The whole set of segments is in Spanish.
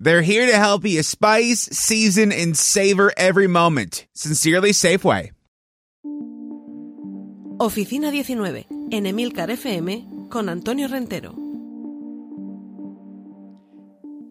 They're here to help you spice, season, and savor every moment. Sincerely, Safeway. Oficina 19, en Emilcar FM, con Antonio Rentero.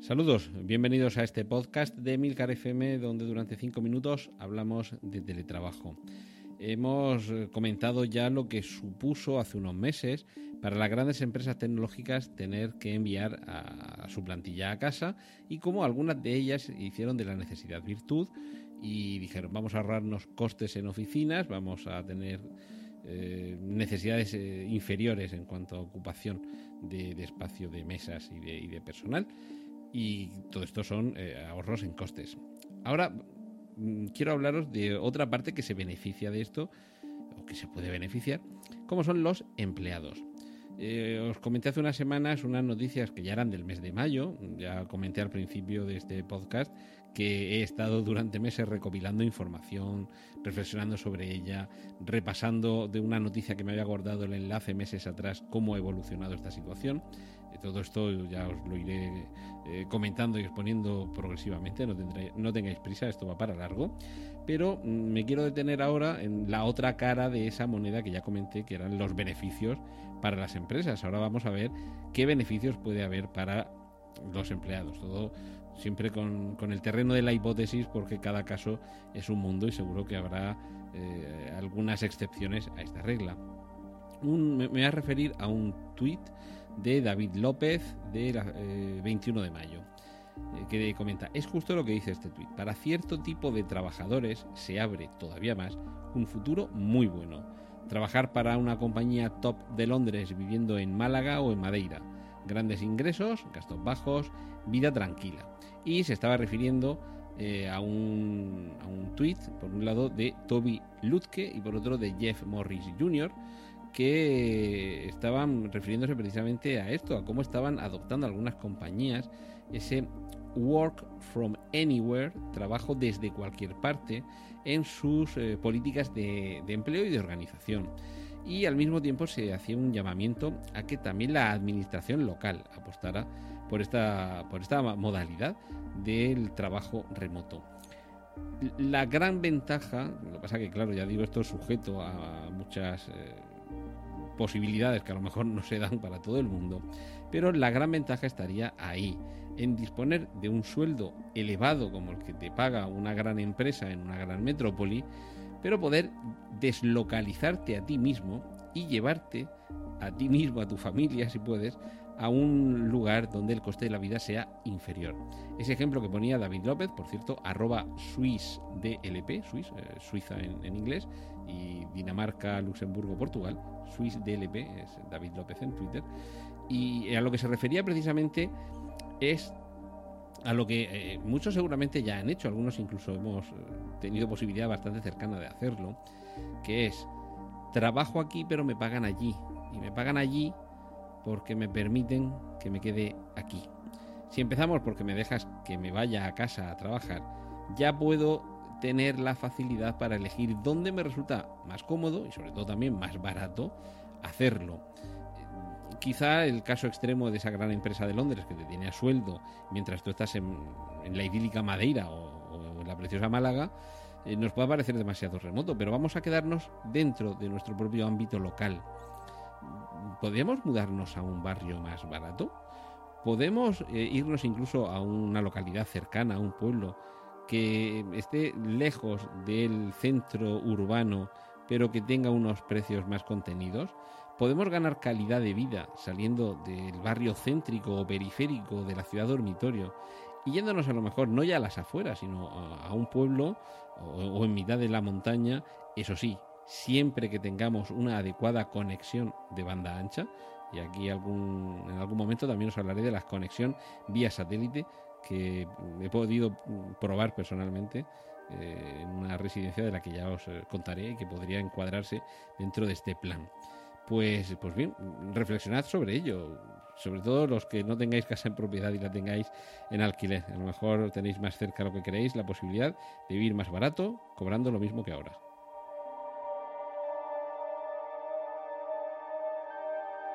Saludos, bienvenidos a este podcast de Emilcar FM, donde durante cinco minutos hablamos de teletrabajo. Hemos eh, comentado ya lo que supuso hace unos meses para las grandes empresas tecnológicas tener que enviar a, su plantilla a casa y cómo algunas de ellas hicieron de la necesidad virtud y dijeron vamos a ahorrarnos costes en oficinas, vamos a tener eh, necesidades eh, inferiores en cuanto a ocupación de, espacio de mesas y de, personal y todo esto son ahorros en costes. Ahora quiero hablaros de otra parte que se beneficia de esto, o que se puede beneficiar, como son los empleados. Eh, os comenté hace unas semanas unas noticias que ya eran del mes de mayo, ya comenté al principio de este podcast que he estado durante meses recopilando información, reflexionando sobre ella, repasando de una noticia que me había guardado el enlace meses atrás cómo ha evolucionado esta situación. Todo esto ya os lo iré eh, comentando y exponiendo progresivamente, no, no tengáis prisa, esto va para largo. Pero mm, me quiero detener ahora en la otra cara de esa moneda que ya comenté, que eran los beneficios para las empresas. Ahora vamos a ver qué beneficios puede haber para los empleados. Todo siempre con, el terreno de la hipótesis, porque cada caso es un mundo y seguro que habrá eh, algunas excepciones a esta regla. Me, voy a referir a un tuit de David López de 21 eh, de mayo eh, que comenta, es justo lo que dice este tuit. Para cierto tipo de trabajadores se abre todavía más un futuro muy bueno. Trabajar para una compañía top de Londres viviendo en Málaga o en Madeira. Grandes ingresos, gastos bajos, vida tranquila. Y se estaba refiriendo eh, a un, a un tweet, por un lado, de Toby Lutke y por otro de Jeff Morris Jr., que estaban refiriéndose precisamente a esto, a cómo estaban adoptando algunas compañías ese work from anywhere, trabajo desde cualquier parte, en sus eh, políticas de, empleo y de organización y al mismo tiempo se hacía un llamamiento a que también la administración local apostara por esta, por esta modalidad del trabajo remoto. La gran ventaja, lo que pasa que claro, ya digo, esto es sujeto a muchas eh, posibilidades que a lo mejor no se dan para todo el mundo, pero la gran ventaja estaría ahí, en disponer de un sueldo elevado como el que te paga una gran empresa en una gran metrópoli, pero poder deslocalizarte a ti mismo y llevarte a ti mismo, a tu familia, si puedes, a un lugar donde el coste de la vida sea inferior. Ese ejemplo que ponía David López, por cierto, arroba SwissDLP, Swiss, eh, Suiza en, inglés, y Dinamarca, Luxemburgo, Portugal, SwissDLP, es David López en Twitter, y a lo que se refería precisamente es a lo que eh, muchos seguramente ya han hecho, algunos incluso hemos eh, tenido posibilidad bastante cercana de hacerlo, que es trabajo aquí pero me pagan allí y me pagan allí porque me permiten que me quede aquí. Si empezamos porque me dejas que me vaya a casa a trabajar, ya puedo tener la facilidad para elegir dónde me resulta más cómodo y sobre todo también más barato hacerlo quizá el caso extremo de esa gran empresa de Londres que te tiene a sueldo mientras tú estás en, la idílica Madeira o, en la preciosa Málaga, eh, nos puede parecer demasiado remoto, pero vamos a quedarnos dentro de nuestro propio ámbito local. ¿Podemos mudarnos a un barrio más barato? ¿Podemos eh, irnos incluso a una localidad cercana, a un pueblo que esté lejos del centro urbano, pero que tenga unos precios más contenidos? podemos ganar calidad de vida saliendo del barrio céntrico o periférico de la ciudad dormitorio y yéndonos a lo mejor no ya a las afueras, sino a, un pueblo o, en mitad de la montaña, eso sí, siempre que tengamos una adecuada conexión de banda ancha, y aquí algún, en algún momento también os hablaré de la conexión vía satélite que he podido probar personalmente eh, en una residencia de la que ya os eh, contaré y que podría encuadrarse dentro de este plan. Pues, pues bien, reflexionad sobre ello, sobre todo los que no tengáis casa en propiedad y la tengáis en alquiler. A lo mejor tenéis más cerca lo que queréis, la posibilidad de vivir más barato, cobrando lo mismo que ahora.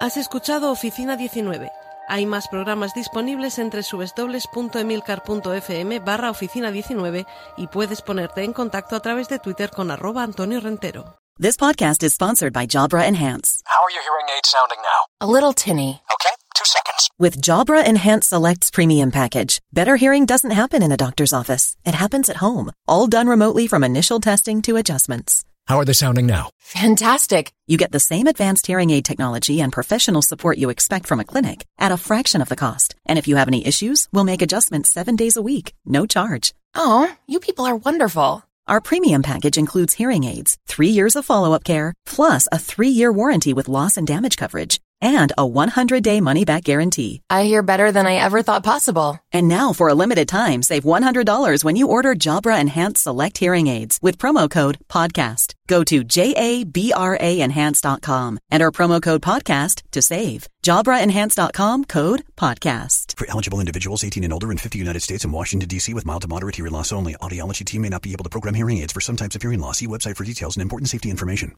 Has escuchado Oficina 19. Hay más programas disponibles entre www.emilcar.fm barra oficina 19 y puedes ponerte en contacto a través de Twitter con arroba Antonio Rentero. This podcast is sponsored by Jabra Enhance. How are your hearing aids sounding now? A little tinny. Okay, two seconds. With Jabra Enhance Selects Premium Package, better hearing doesn't happen in a doctor's office. It happens at home, all done remotely from initial testing to adjustments. How are they sounding now? Fantastic. You get the same advanced hearing aid technology and professional support you expect from a clinic at a fraction of the cost. And if you have any issues, we'll make adjustments seven days a week, no charge. Oh, you people are wonderful. Our premium package includes hearing aids, three years of follow-up care, plus a three-year warranty with loss and damage coverage, and a 100-day money-back guarantee. I hear better than I ever thought possible. And now, for a limited time, save $100 when you order Jabra Enhanced Select Hearing Aids with promo code PODCAST. Go to J-A-B-R-A-Enhance.com. Enter promo code PODCAST to save. JabraEnhance.com code PODCAST. For eligible individuals 18 and older in 50 United States and Washington, D.C. with mild to moderate hearing loss only. Audiology team may not be able to program hearing aids for some types of hearing loss. See website for details and important safety information.